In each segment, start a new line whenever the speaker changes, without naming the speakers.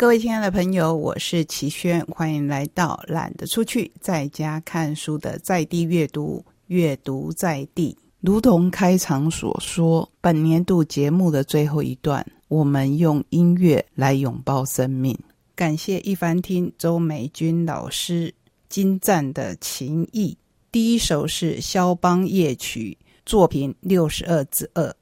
各位亲爱的朋友，我是齐轩，欢迎来到懒得出去，在家看书的在地阅读，阅读在地。如同开场所说，本年度节目的最后一段，我们用音乐来拥抱生命。感谢一凡听周美君老师精湛的琴艺。第一首是肖邦夜曲作品六十二之二。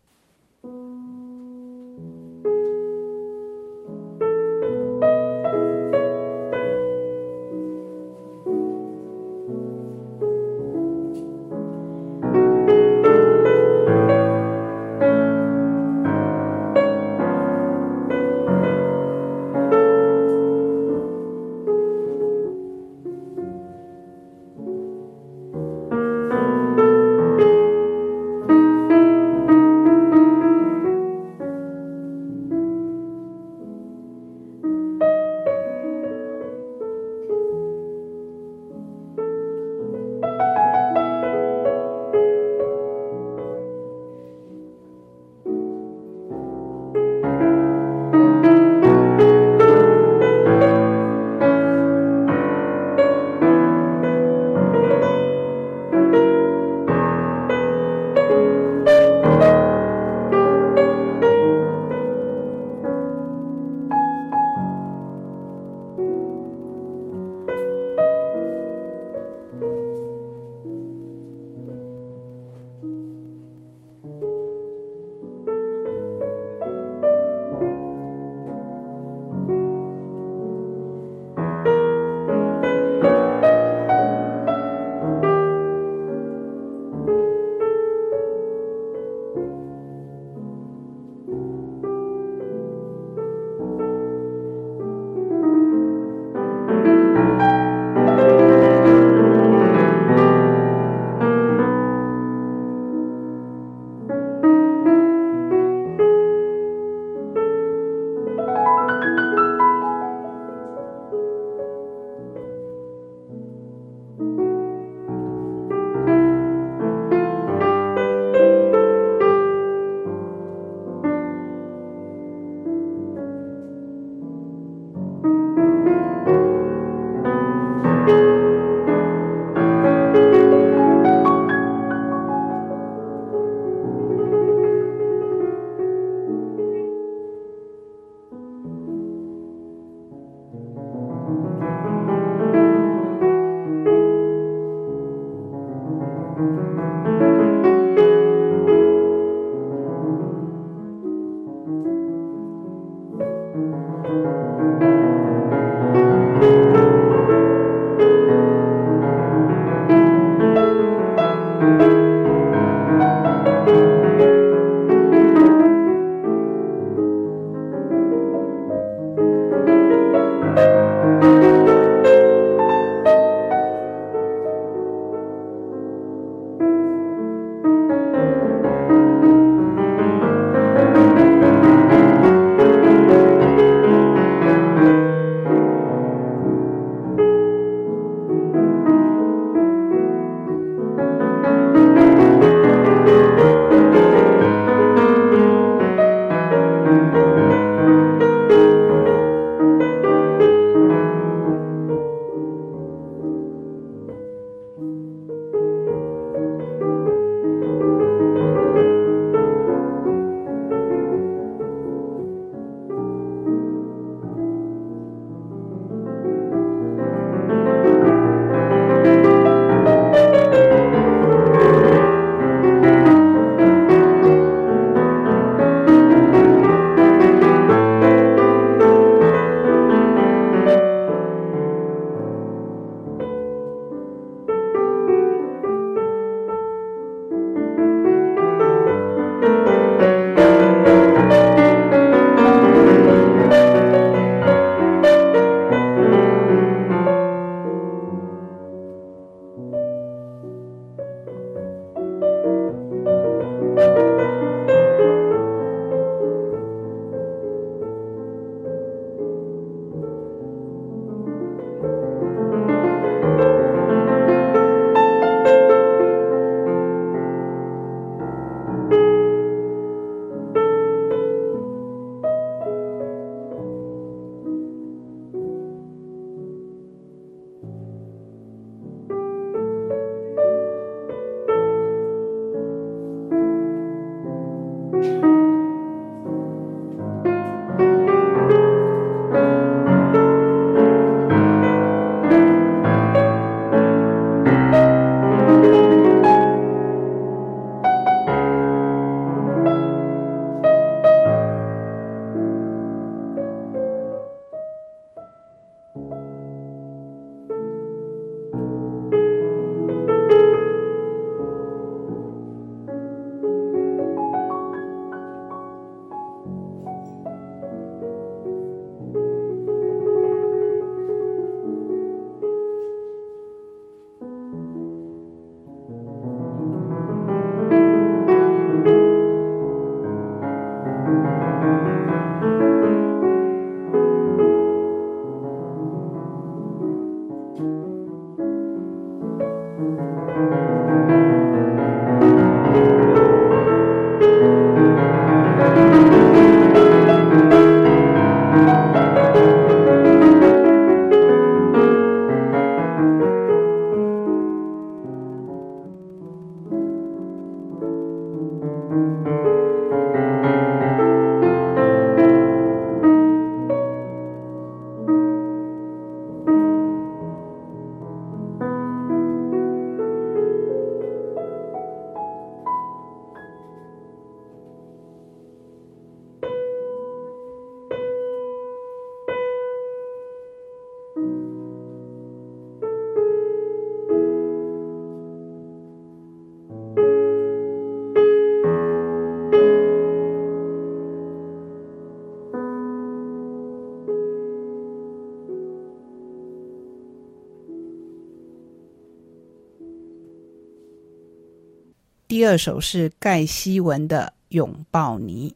第二首是盖希文的《拥抱你》。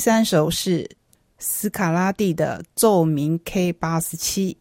第三首是斯卡拉蒂的奏鸣 K 八十七。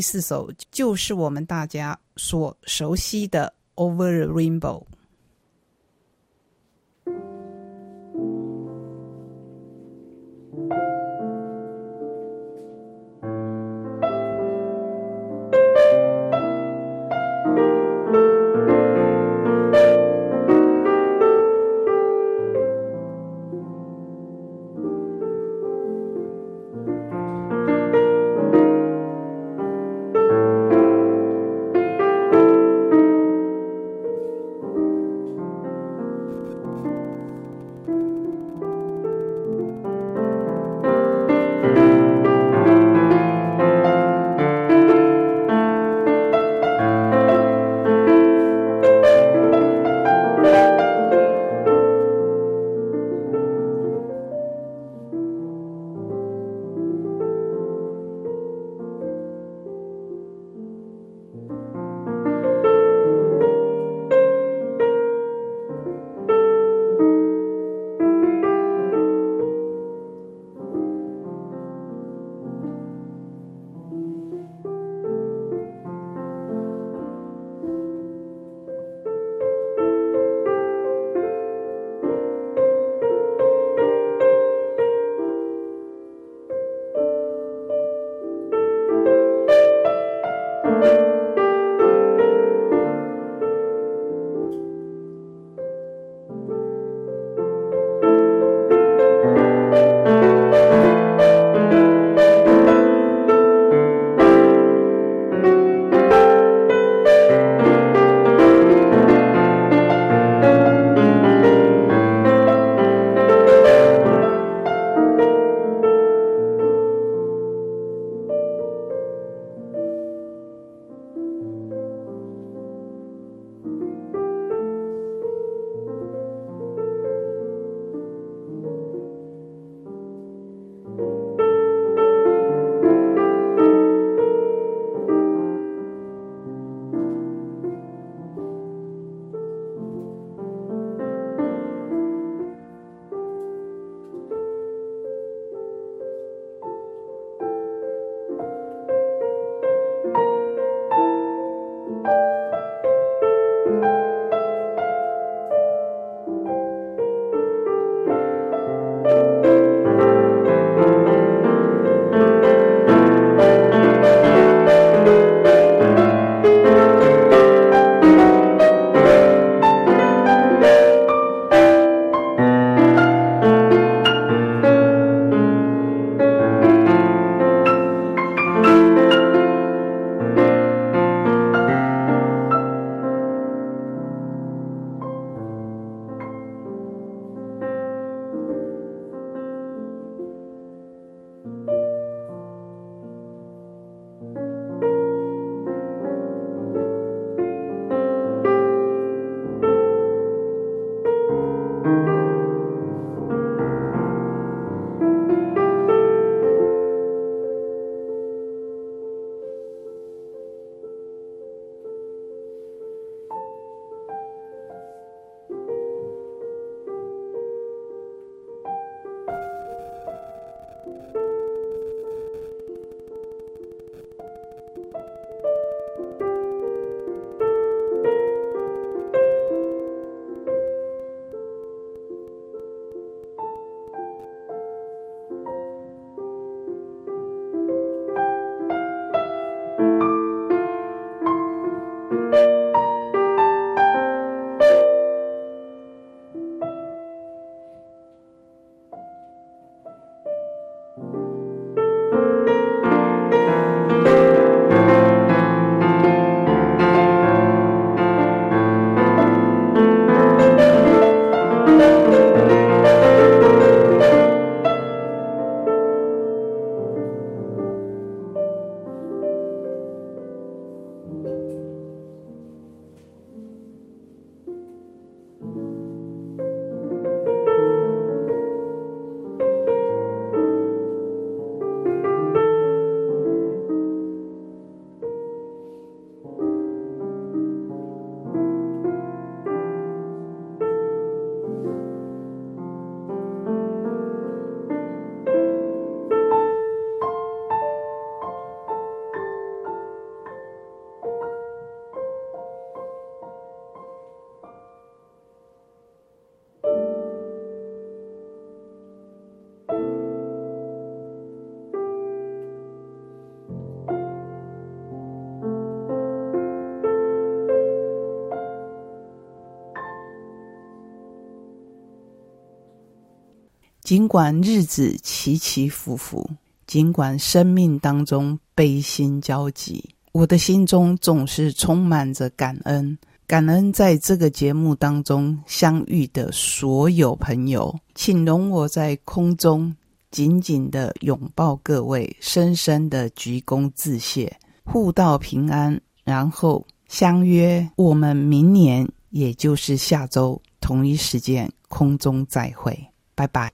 第四首就是我们大家所熟悉的《Over the Rainbow》。尽管日子起起伏伏，尽管生命当中悲心交集，我的心中总是充满着感恩。感恩在这个节目当中相遇的所有朋友，请容我在空中紧紧的拥抱各位，深深的鞠躬致谢，互道平安，然后相约我们明年，也就是下周同一时间空中再会，拜拜。